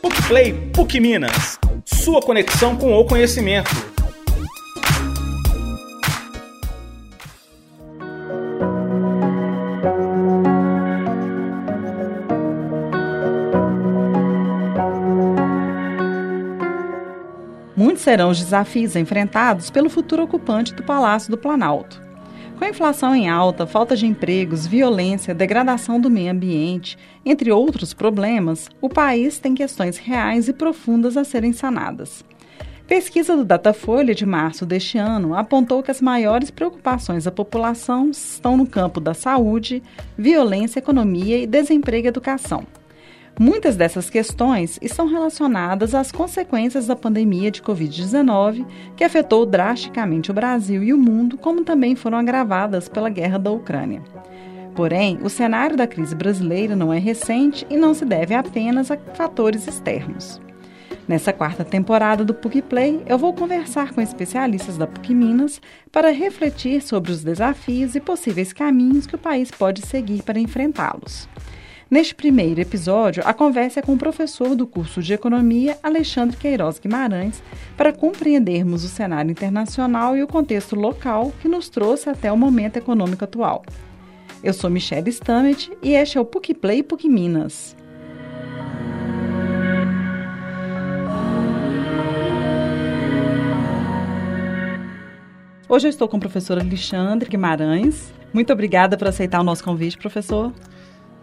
PUC Play PUC Minas. Sua conexão com o conhecimento. Muitos serão os desafios enfrentados pelo futuro ocupante do Palácio do Planalto. A inflação em alta, falta de empregos, violência, degradação do meio ambiente, entre outros problemas, o país tem questões reais e profundas a serem sanadas. Pesquisa do Datafolha de março deste ano apontou que as maiores preocupações da população estão no campo da saúde, violência, economia e desemprego e educação. Muitas dessas questões estão relacionadas às consequências da pandemia de Covid-19, que afetou drasticamente o Brasil e o mundo, como também foram agravadas pela guerra da Ucrânia. Porém, o cenário da crise brasileira não é recente e não se deve apenas a fatores externos. Nessa quarta temporada do PUC Play, eu vou conversar com especialistas da PUC Minas para refletir sobre os desafios e possíveis caminhos que o país pode seguir para enfrentá-los. Neste primeiro episódio, a conversa é com o professor do curso de Economia, Alexandre Queiroz Guimarães, para compreendermos o cenário internacional e o contexto local que nos trouxe até o momento econômico atual. Eu sou Michelle Stamet e este é o PUC Play PUC Minas. Hoje eu estou com o professor Alexandre Guimarães. Muito obrigada por aceitar o nosso convite, professor.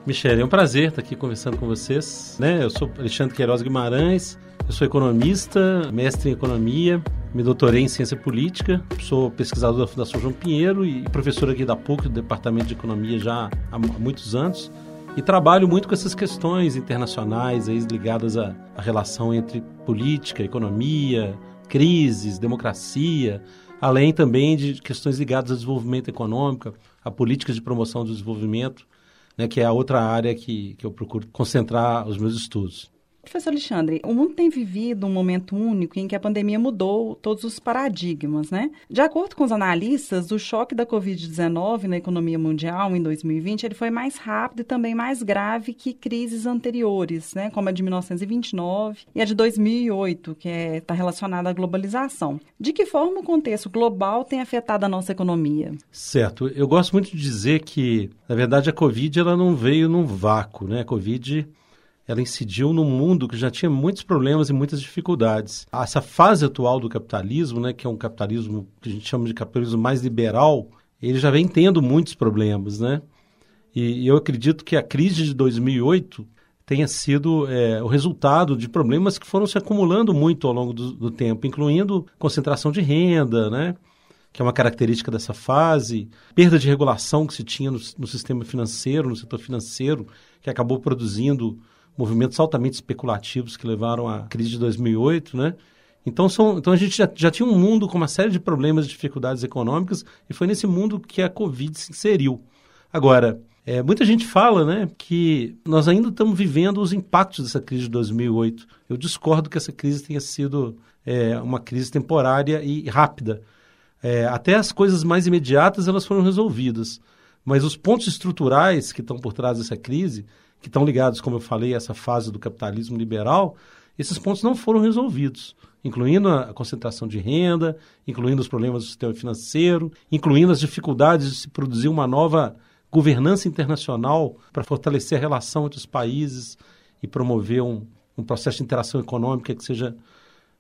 Michele, é um prazer estar aqui conversando com vocês. Né? Eu sou Alexandre Queiroz Guimarães, eu sou economista, mestre em economia, me doutorei em ciência política, sou pesquisador da Fundação João Pinheiro e professor aqui da PUC, do Departamento de Economia, já há muitos anos. E trabalho muito com essas questões internacionais aí, ligadas à, à relação entre política, economia, crises, democracia, além também de questões ligadas ao desenvolvimento econômico, a políticas de promoção do desenvolvimento né, que é a outra área que, que eu procuro concentrar os meus estudos. Professor Alexandre, o mundo tem vivido um momento único em que a pandemia mudou todos os paradigmas, né? De acordo com os analistas, o choque da Covid-19 na economia mundial em 2020 ele foi mais rápido e também mais grave que crises anteriores, né? Como a de 1929 e a de 2008, que está é, tá relacionada à globalização. De que forma o contexto global tem afetado a nossa economia? Certo. Eu gosto muito de dizer que, na verdade, a Covid ela não veio num vácuo, né? A Covid ela incidiu num mundo que já tinha muitos problemas e muitas dificuldades. Essa fase atual do capitalismo, né, que é um capitalismo que a gente chama de capitalismo mais liberal, ele já vem tendo muitos problemas, né? E, eu acredito que a crise de 2008 tenha sido é, o resultado de problemas que foram se acumulando muito ao longo do, do tempo, incluindo concentração de renda, né? que é uma característica dessa fase, perda de regulação que se tinha no, no sistema financeiro, no setor financeiro, que acabou produzindo movimentos altamente especulativos que levaram à crise de 2008, né? Então, são, então a gente já, já tinha um mundo com uma série de problemas e dificuldades econômicas e foi nesse mundo que a Covid se inseriu. Agora, é, muita gente fala né, que nós ainda estamos vivendo os impactos dessa crise de 2008. Eu discordo que essa crise tenha sido é, uma crise temporária e rápida. É, até as coisas mais imediatas elas foram resolvidas. Mas os pontos estruturais que estão por trás dessa crise que estão ligados, como eu falei, a essa fase do capitalismo liberal, esses pontos não foram resolvidos, incluindo a concentração de renda, incluindo os problemas do sistema financeiro, incluindo as dificuldades de se produzir uma nova governança internacional para fortalecer a relação entre os países e promover um, um processo de interação econômica que seja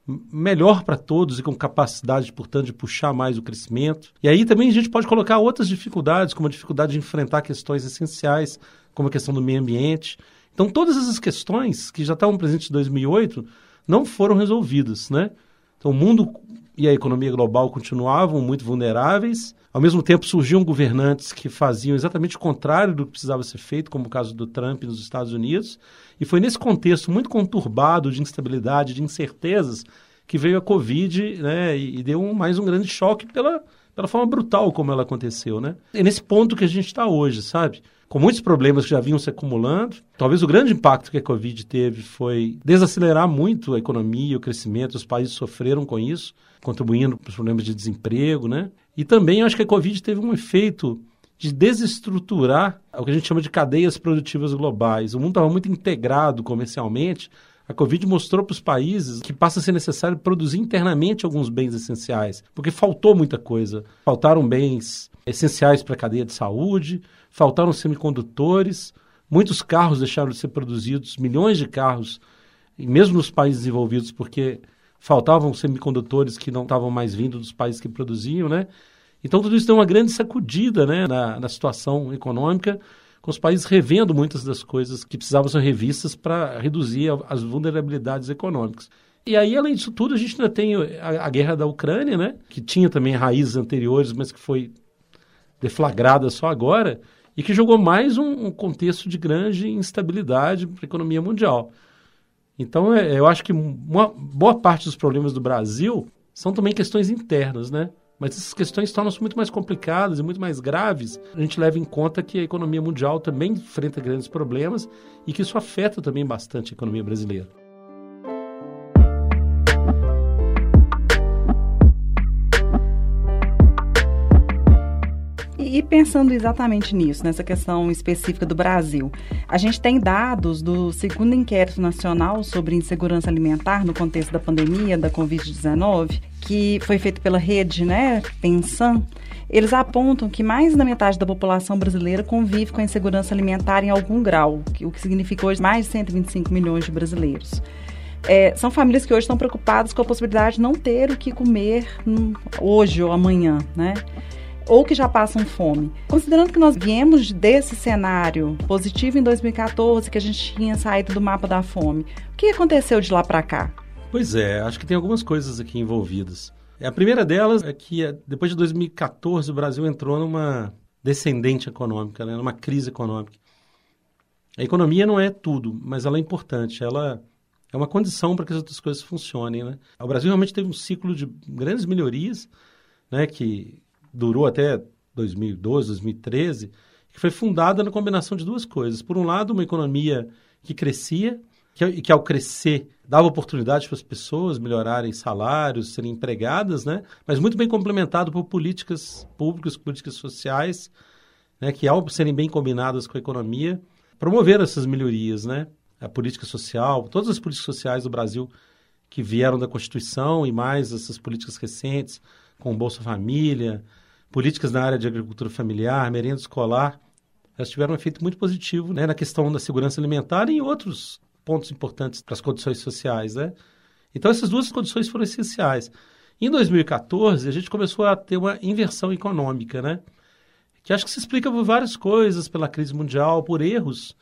melhor para todos e com capacidade, portanto, de puxar mais o crescimento. E aí também a gente pode colocar outras dificuldades, como a dificuldade de enfrentar questões essenciais, como a questão do meio ambiente. Então, todas essas questões que já estavam presentes em 2008 não foram resolvidas, né? Então, o mundo e a economia global continuavam muito vulneráveis. Ao mesmo tempo, surgiam governantes que faziam exatamente o contrário do que precisava ser feito, como o caso do Trump nos Estados Unidos. E foi nesse contexto muito conturbado de instabilidade, de incertezas, que veio a Covid né, e, deu um, mais um grande choque pela, pela forma brutal como ela aconteceu. Né? É nesse ponto que a gente está hoje, sabe? Com muitos problemas que já vinham se acumulando. Talvez o grande impacto que a Covid teve foi desacelerar muito a economia, o crescimento, os países sofreram com isso, contribuindo para os problemas de desemprego. Né? E também acho que a Covid teve um efeito de desestruturar o que a gente chama de cadeias produtivas globais. O mundo estava muito integrado comercialmente, A Covid mostrou para os países que passa a ser necessário produzir internamente alguns bens essenciais, porque faltou muita coisa. Faltaram bens essenciais para a cadeia de saúde, faltaram semicondutores, muitos carros deixaram de ser produzidos, milhões de carros, mesmo nos países desenvolvidos, porque faltavam semicondutores que não estavam mais vindo dos países que produziam, né? Então tudo isso deu uma grande sacudida né, na, na situação econômica com os países revendo muitas das coisas que precisavam ser revistas para reduzir as vulnerabilidades econômicas. E aí, além disso tudo, a gente ainda tem a, a, guerra da Ucrânia, né? que tinha também raízes anteriores, mas que foi deflagrada só agora, e que jogou mais um, um contexto de grande instabilidade para a economia mundial. Então, é, eu acho que uma boa parte dos problemas do Brasil são também questões internas, né? Mas essas questões tornam-se muito mais complicadas e muito mais graves. A gente leva em conta que a economia mundial também enfrenta grandes problemas e que isso afeta também bastante a economia brasileira. E pensando exatamente nisso, nessa questão específica do Brasil, a gente tem dados do segundo inquérito nacional sobre insegurança alimentar no contexto da pandemia da Covid-19, que foi feito pela rede, né, Pensan. Eles apontam que mais da metade da população brasileira convive com a insegurança alimentar em algum grau, o que significa hoje mais de 125 milhões de brasileiros. É, são famílias que hoje estão preocupadas com a possibilidade de não ter o que comer hoje ou amanhã, né? Ou que já passam fome. Considerando que nós viemos desse cenário positivo em 2014, que a gente tinha saído do mapa da fome, o que aconteceu de lá para cá? Pois é, acho que tem algumas coisas aqui envolvidas. A primeira delas é que eh, depois de 2014 o Brasil entrou numa descendente econômica, né, numa crise econômica. A economia não é tudo, mas ela é importante. Ela é uma condição para que as outras coisas funcionem. Né? O Brasil realmente teve um ciclo de grandes melhorias, né, que durou até 2012, 2013, que foi fundada na combinação de duas coisas. Por um lado, uma economia que crescia, que, que ao crescer dava oportunidade para as pessoas melhorarem salários, serem empregadas, né? mas muito bem complementado por políticas públicas, políticas sociais, né? que ao serem bem combinadas com a economia, promoveram essas melhorias. Né? A política social, todas as políticas sociais do Brasil que vieram da Constituição e mais essas políticas recentes, com Bolsa Família, políticas na área de agricultura familiar, merenda escolar, elas tiveram um efeito muito positivo né, na questão da segurança alimentar e em outros pontos importantes para as condições sociais. Né? Então, essas duas condições foram essenciais. Em 2014, a gente começou a ter uma inversão econômica, né? que acho que se explica por várias coisas, pela crise mundial, por erros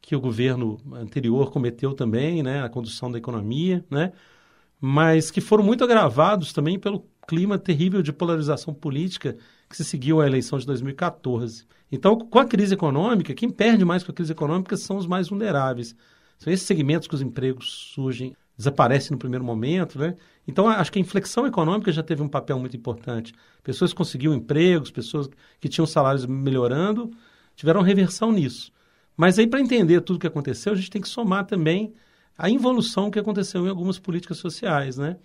que o governo anterior cometeu também, né, na condução da economia, né, mas que foram muito agravados também pelo clima terrível de polarização política que se seguiu à eleição de 2014. Então, com a crise econômica, quem perde mais com a crise econômica são os mais vulneráveis. São esses segmentos que os empregos surgem, desaparecem no primeiro momento, né? Então, acho que a inflexão econômica já teve um papel muito importante. Pessoas conseguiam empregos, pessoas que tinham salários melhorando, tiveram reversão nisso. Mas aí, para entender tudo o que aconteceu, a gente tem que somar também a involução que aconteceu em algumas políticas sociais, né?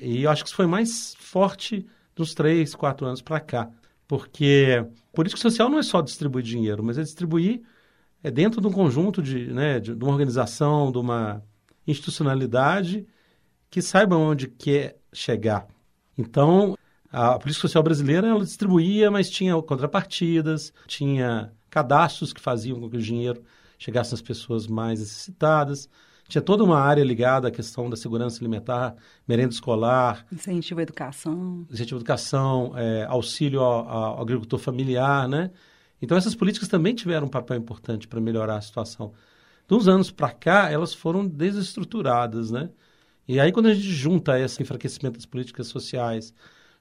E eu acho que isso foi mais forte dos três, quatro anos para cá. Porque política social não é só distribuir dinheiro, mas é distribuir é dentro de um conjunto de, né, de, uma organização, de uma institucionalidade que saiba onde quer chegar. Então, a política social brasileira ela distribuía, mas tinha contrapartidas, tinha cadastros que faziam com que o dinheiro chegasse às pessoas mais necessitadas. Tinha toda uma área ligada à questão da segurança alimentar, merenda escolar. Incentivo à educação. Incentivo à educação, é, auxílio ao, ao, agricultor familiar, né? Então, essas políticas também tiveram um papel importante para melhorar a situação. De uns anos para cá, elas foram desestruturadas, né? E aí, quando a gente junta esse enfraquecimento das políticas sociais,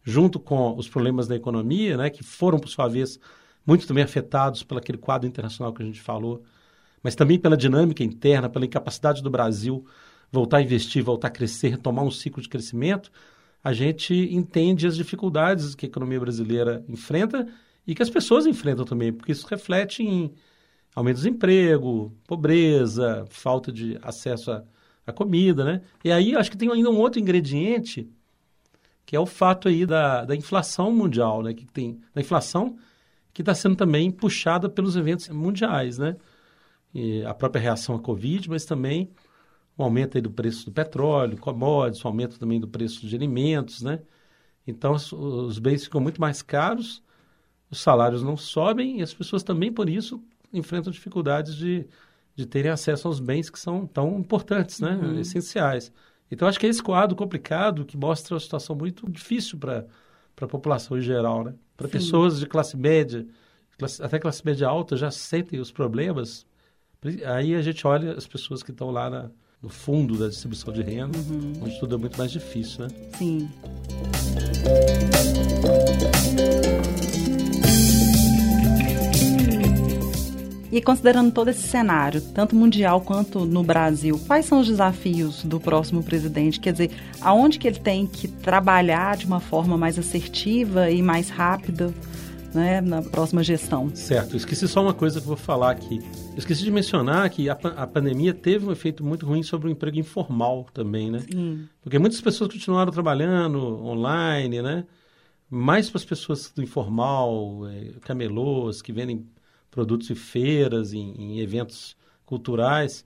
junto com os problemas da economia, né, que foram, por sua vez, muito também afetados pelo aquele quadro internacional que a gente falou, mas também pela dinâmica interna, pela incapacidade do Brasil voltar a investir, voltar a crescer, retomar um ciclo de crescimento, a gente entende as dificuldades que a economia brasileira enfrenta e que as pessoas enfrentam também, porque isso reflete em aumento do desemprego, pobreza, falta de acesso à, à comida, né? E aí acho que tem ainda um outro ingrediente, que é o fato aí da, da inflação mundial, né? Que tem, da inflação que está sendo também puxada pelos eventos mundiais, né? A própria reação à Covid, mas também um aumento aí do preço do petróleo, commodities, um aumento também do preço de alimentos, né? Então, os, os bens ficam muito mais caros, os salários não sobem e as pessoas também, por isso, enfrentam dificuldades de, de terem acesso aos bens que são tão importantes, né? Uhum. Essenciais. Então, acho que é esse quadro complicado que mostra uma situação muito difícil para a população em geral, né? Para pessoas de classe média, classe, até classe média alta já sentem os problemas. Aí a gente olha as pessoas que estão lá na, no fundo da distribuição de renda, uhum. onde tudo é muito mais difícil, né? Sim. E considerando todo esse cenário, tanto mundial quanto no Brasil, quais são os desafios do próximo presidente? Quer dizer, aonde que ele tem que trabalhar de uma forma mais assertiva e mais rápida né, na próxima gestão? Certo. Esqueci só uma coisa que eu vou falar aqui. Eu esqueci de mencionar que a, a pandemia teve um efeito muito ruim sobre o emprego informal também, né? Sim. Porque muitas pessoas continuaram trabalhando online, né? Mais para as pessoas do informal, é, camelôs, que vendem produtos em feiras, em, em eventos culturais,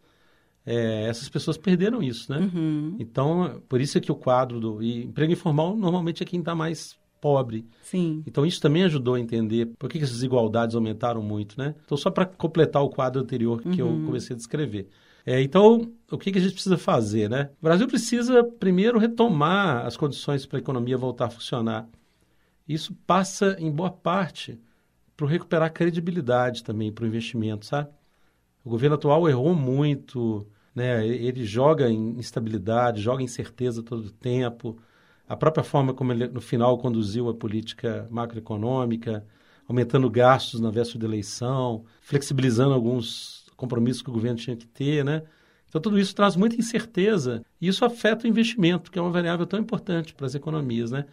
é, essas pessoas perderam isso, né? Uhum. Então, por isso é que o quadro do e emprego informal normalmente é quem está mais pobre. Sim. Então isso também ajudou a entender por que, essas desigualdades aumentaram muito, né? Então só para completar o quadro anterior que uhum. eu comecei a descrever. É, então, o que, que a gente precisa fazer, né? O Brasil precisa primeiro retomar as condições para a economia voltar a funcionar. Isso passa, em boa parte, para recuperar credibilidade também para o investimento, sabe? O governo atual errou muito, né? Ele joga em instabilidade, joga incerteza todo o tempo. A própria forma como ele, no final, conduziu a política macroeconômica, aumentando gastos na véspera da eleição, flexibilizando alguns compromissos que o governo tinha que ter, né? Então, tudo isso traz muita incerteza e isso afeta o investimento, que é uma variável tão importante para as economias, né?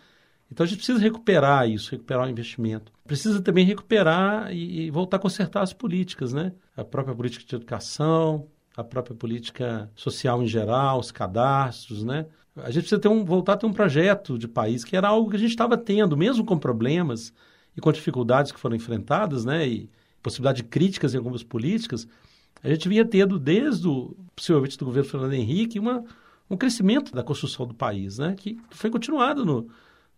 Então a gente precisa recuperar isso, recuperar o investimento. Precisa também recuperar e, voltar a consertar as políticas, né? A própria política de educação, a própria política social em geral, os cadastros, né? A gente precisa ter um, voltar a ter um projeto de país que era algo que a gente estava tendo, mesmo com problemas e com dificuldades que foram enfrentadas, né? E possibilidade de críticas em algumas políticas, a gente vinha tendo desde o, possivelmente do governo Fernando Henrique, uma, um crescimento da construção do país, né? Que foi continuado no,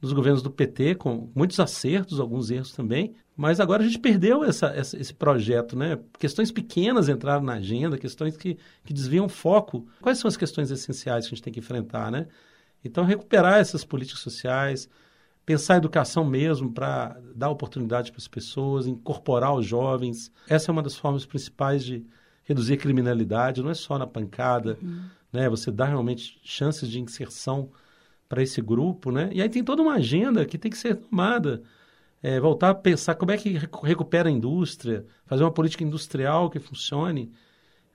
nos governos do PT, com muitos acertos, alguns erros também, mas agora a gente perdeu essa, essa, esse projeto, né? Questões pequenas entraram na agenda, questões que, que desviam foco. Quais são as questões essenciais que a gente tem que enfrentar, né? Então, recuperar essas políticas sociais, pensar a educação mesmo para dar oportunidade para as pessoas, incorporar os jovens. Essa é uma das formas principais de reduzir a criminalidade, não é só na pancada, uhum. né? Você dá realmente chances de inserção para esse grupo, né? E aí tem toda uma agenda que tem que ser tomada. É, voltar a pensar como é que recupera a indústria, fazer uma política industrial que funcione,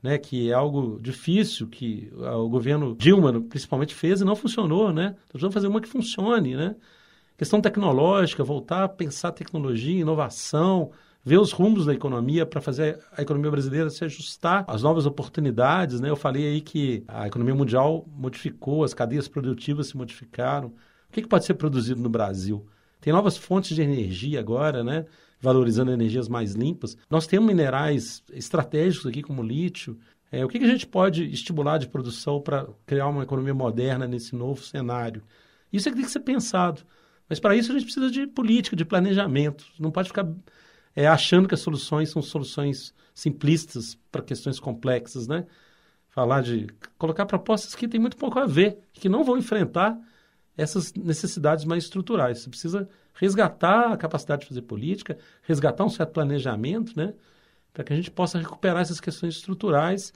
né? Que é algo difícil que o governo Dilma, principalmente, fez e não funcionou, né? Então, fazer uma que funcione, né? Questão tecnológica, voltar a pensar tecnologia, inovação, ver os rumos da economia para fazer a economia brasileira se ajustar às novas oportunidades. Né? Eu falei aí que a economia mundial modificou, as cadeias produtivas se modificaram. O que, que pode ser produzido no Brasil? Tem novas fontes de energia agora, né? valorizando energias mais limpas. Nós temos minerais estratégicos aqui, como lítio. É, o que, que a gente pode estimular de produção para criar uma economia moderna nesse novo cenário? Isso é que tem que ser pensado. Mas para isso a gente precisa de política, de planejamento. Não pode ficar é, achando que as soluções são soluções simplistas para questões complexas, né? Falar de colocar propostas que têm muito pouco a ver, que não vão enfrentar essas necessidades mais estruturais. Você precisa resgatar a capacidade de fazer política, resgatar um certo planejamento, né? Para que a gente possa recuperar essas questões estruturais,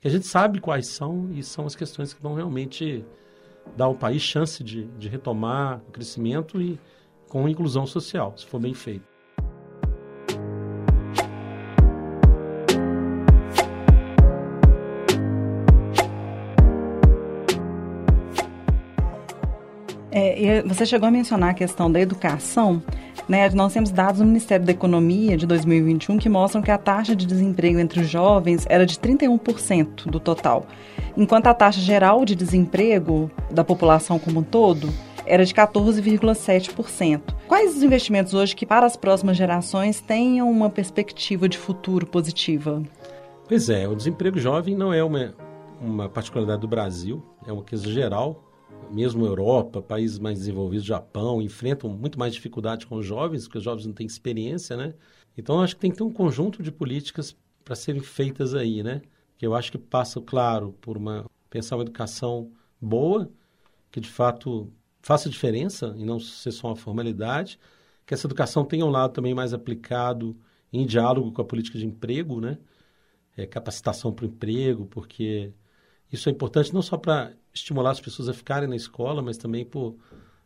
que a gente sabe quais são e são as questões que vão realmente dar ao país chance de, de retomar o crescimento e com inclusão social, se for bem feito. É, você chegou a mencionar a questão da educação. Né? Nós temos dados do Ministério da Economia de 2021 que mostram que a taxa de desemprego entre os jovens era de 31% do total, enquanto a taxa geral de desemprego da população como um todo era de 14,7%. Quais os investimentos hoje que, para as próximas gerações, tenham uma perspectiva de futuro positiva? Pois é, o desemprego jovem não é uma uma particularidade do Brasil, é uma coisa geral. Mesmo Europa, países mais desenvolvidos, Japão, enfrentam muito mais dificuldade com os jovens, porque os jovens não têm experiência, né? Então, acho que tem que ter um conjunto de políticas para serem feitas aí, né? Que eu acho que passa, claro, por uma pensar uma educação boa, que de fato faça diferença e não ser só uma formalidade, que essa educação tenha um lado também mais aplicado em diálogo com a política de emprego, né? É, capacitação para o emprego, porque isso é importante não só para estimular as pessoas a ficarem na escola, mas também por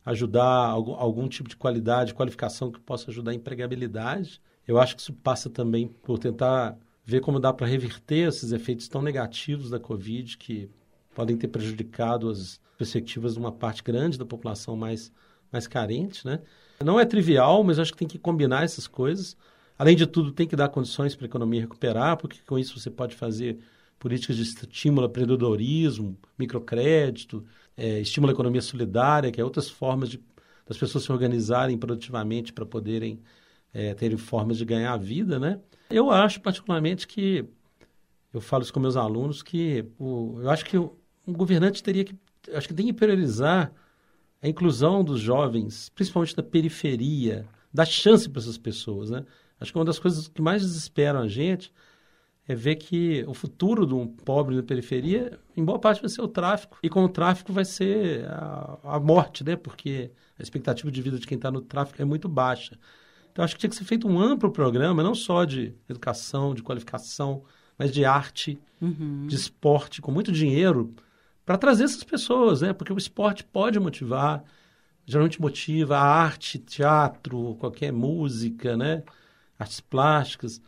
ajudar algum, algum tipo de qualidade, qualificação que possa ajudar a empregabilidade. Eu acho que isso passa também por tentar ver como dá para reverter esses efeitos tão negativos da Covid que podem ter prejudicado as perspectivas de uma parte grande da população mais, mais carente, né? Não é trivial, mas acho que tem que combinar essas coisas. Além de tudo, tem que dar condições para a economia recuperar, porque com isso você pode fazer políticas de estímulo ao empreendedorismo, microcrédito, é, estímulo à economia solidária, que é outras formas de, das pessoas se organizarem produtivamente para poderem é, formas de ganhar a vida, né? Eu acho particularmente que, eu falo isso com meus alunos, que o, eu acho que o, um governante teria que, acho que tem que priorizar a inclusão dos jovens, principalmente da periferia, dar chance para essas pessoas, né? Acho que uma das coisas que mais desesperam a gente é ver que o futuro de um pobre na periferia, em boa parte, vai ser o tráfico. E com o tráfico vai ser a, a morte, né? Porque a expectativa de vida de quem está no tráfico é muito baixa. Então, acho que tinha que ser feito um amplo programa, não só de educação, de qualificação, mas de arte, uhum. de esporte, com muito dinheiro, para trazer essas pessoas, né? Porque o esporte pode motivar, geralmente motiva a arte, teatro, qualquer música, né? Artes plásticas.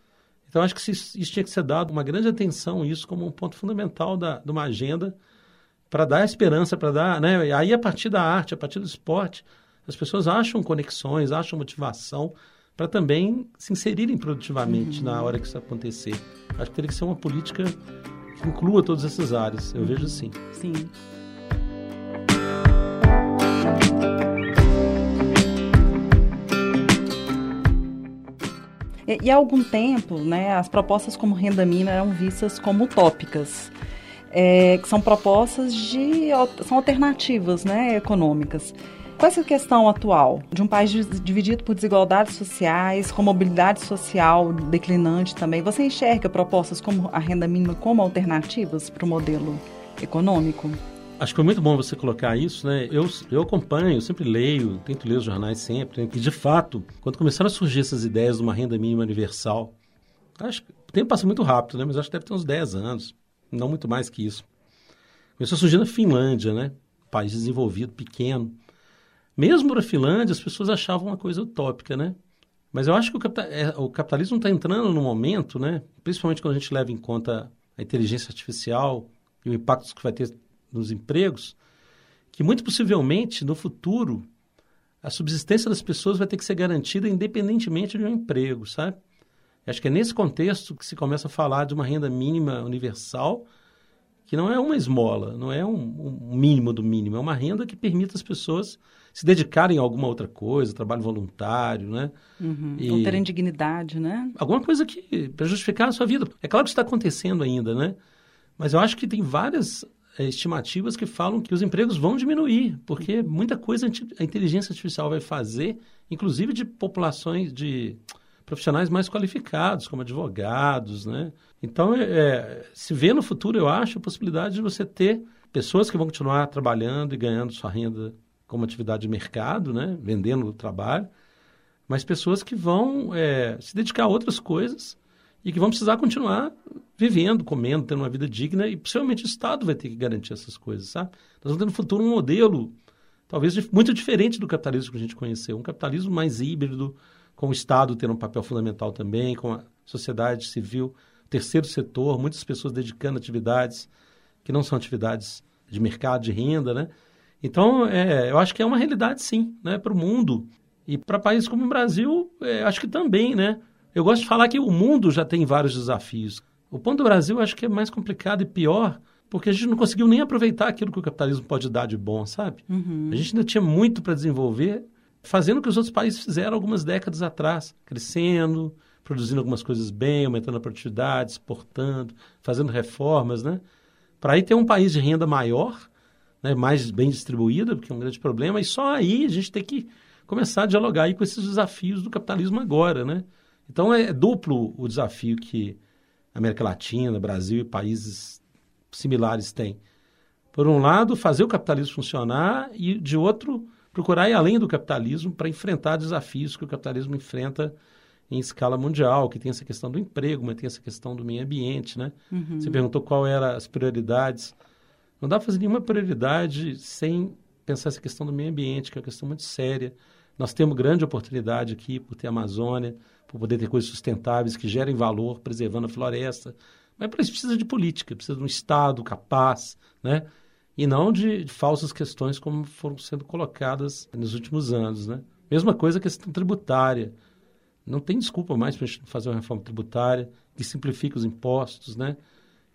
Então, acho que isso, isso tinha que ser dado uma grande atenção, isso como um ponto fundamental da, de uma agenda para dar esperança, para dar, né? Aí, a partir da arte, a partir do esporte, as pessoas acham conexões, acham motivação para também se inserirem produtivamente na hora que isso acontecer. Acho que teria que ser uma política que inclua todas essas áreas. Eu vejo assim. Sim. E, há algum tempo, né, as propostas como renda mínima eram vistas como utópicas. É, que são propostas de são alternativas né, econômicas. Com essa questão atual de um país dividido por desigualdades sociais, com mobilidade social declinante também, você enxerga propostas como a renda mínima como alternativas para o modelo econômico? Acho que foi muito bom você colocar isso, né? Eu, eu acompanho, eu sempre leio, tento ler os jornais sempre. Né? E, de fato, quando começaram a surgir essas ideias de uma renda mínima universal, acho que o tempo passa muito rápido, né? Mas acho que deve ter uns 10 anos, não muito mais que isso. Começou a surgir na Finlândia, né? País desenvolvido, pequeno. Mesmo na Finlândia, as pessoas achavam uma coisa utópica, né? Mas eu acho que o, é, capitalismo está entrando no momento, né? Principalmente quando a gente leva em conta a inteligência artificial e o impacto que vai ter nos empregos, que muito possivelmente no futuro a subsistência das pessoas vai ter que ser garantida independentemente de um emprego, sabe? Acho que é nesse contexto que se começa a falar de uma renda mínima universal, que não é uma esmola, não é um, um mínimo do mínimo, é uma renda que permita as pessoas se dedicarem a alguma outra coisa, trabalho voluntário, né? Uhum. E... Ou terem dignidade, né? Alguma coisa que para justificar a sua vida. É claro que isso está acontecendo ainda, né? Mas eu acho que tem várias estimativas que falam que os empregos vão diminuir, porque muita coisa a inteligência artificial vai fazer, inclusive de populações, de profissionais mais qualificados, como advogados, né? Então, é, é, se vê no futuro, eu acho, a possibilidade de você ter pessoas que vão continuar trabalhando e ganhando sua renda como atividade de mercado, né? Vendendo o trabalho, mas pessoas que vão é, se dedicar a outras coisas e que vão precisar continuar vivendo, comendo, tendo uma vida digna e possivelmente o Estado vai ter que garantir essas coisas, sabe? Nós vamos ter no futuro um modelo talvez muito diferente do capitalismo que a gente conheceu, um capitalismo mais híbrido, com o Estado tendo um papel fundamental também, com a sociedade civil, terceiro setor, muitas pessoas dedicando atividades que não são atividades de mercado, de renda, né? Então, é, eu acho que é uma realidade, sim, né, para o mundo. E para países como o Brasil, é, acho que também, né? Eu gosto de falar que o mundo já tem vários desafios. O ponto do Brasil acho que é mais complicado e pior, porque a gente não conseguiu nem aproveitar aquilo que o capitalismo pode dar de bom, sabe? Uhum. A gente ainda tinha muito para desenvolver, fazendo o que os outros países fizeram algumas décadas atrás, crescendo, produzindo algumas coisas bem, aumentando a produtividade, exportando, fazendo reformas, né? para aí ter um país de renda maior, né, mais bem distribuída, porque é um grande problema, e só aí a gente tem que começar a dialogar aí com esses desafios do capitalismo agora, né? Então é duplo o desafio que a América Latina, Brasil e países similares têm. Por um lado, fazer o capitalismo funcionar e, de outro, procurar ir além do capitalismo para enfrentar desafios que o capitalismo enfrenta em escala mundial, que tem essa questão do emprego, mas tem essa questão do meio ambiente, né? Uhum. Você perguntou qual eram as prioridades. Não dá para fazer nenhuma prioridade sem pensar essa questão do meio ambiente, que é uma questão muito séria. Nós temos grande oportunidade aqui por ter Amazônia, por poder ter coisas sustentáveis que gerem valor, preservando a floresta. Mas para isso precisa de política, precisa de um Estado capaz, né? E não de, de falsas questões como foram sendo colocadas nos últimos anos, né? Mesma coisa a questão tributária. Não tem desculpa mais para a gente fazer uma reforma tributária que simplifique os impostos, né?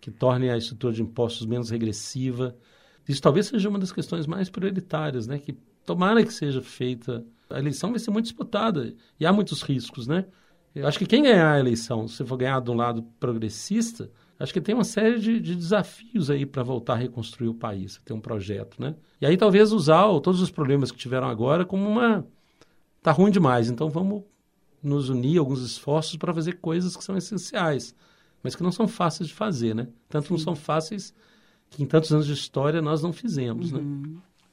Que torne a estrutura de impostos menos regressiva. Isso talvez seja uma das questões mais prioritárias, né? Que tomara que seja feita. A eleição vai ser muito disputada e há muitos riscos, né? Eu acho que quem ganhar a eleição, se for ganhar de um lado progressista, acho que tem uma série de, de desafios aí para voltar a reconstruir o país, ter um projeto, né? E aí talvez usar todos os problemas que tiveram agora como uma... Tá ruim demais, então vamos nos unir alguns esforços para fazer coisas que são essenciais, mas que não são fáceis de fazer, né? Tanto Sim. não são fáceis que em tantos anos de história nós não fizemos, né? uhum.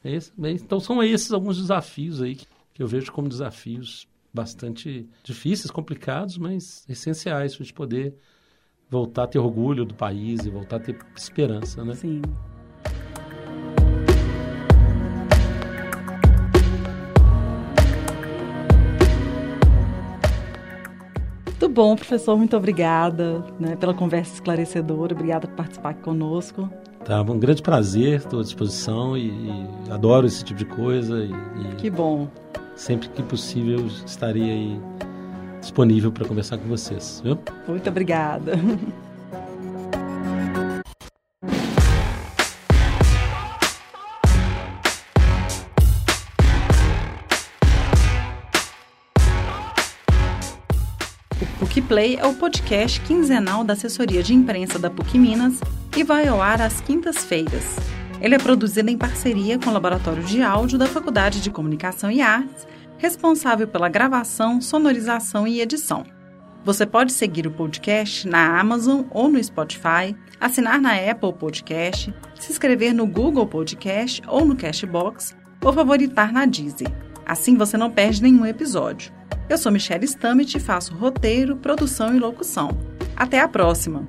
né? Esse, então são esses alguns desafios aí que eu vejo como desafios bastante difíceis, complicados, mas essenciais para a gente poder voltar a ter orgulho do país e voltar a ter esperança, né? Sim. Muito bom, professor. Muito obrigada né, pela conversa esclarecedora. Obrigada por participar aqui conosco. Tá, um grande prazer, estou à disposição e, e, adoro esse tipo de coisa. E, e que bom. Sempre que possível estarei aí disponível para conversar com vocês. Viu? Muito obrigada. O PUC Play é o podcast quinzenal da assessoria de imprensa da PUC Minas e vai ao ar às quintas-feiras. Ele é produzido em parceria com o Laboratório de Áudio da Faculdade de Comunicação e Artes, responsável pela gravação, sonorização e edição. Você pode seguir o podcast na Amazon ou no Spotify, assinar na Apple Podcast, se inscrever no Google Podcast ou no Cashbox ou favoritar na Deezer. Assim você não perde nenhum episódio. Eu sou Michelle Stammet e faço roteiro, produção e locução. Até a próxima!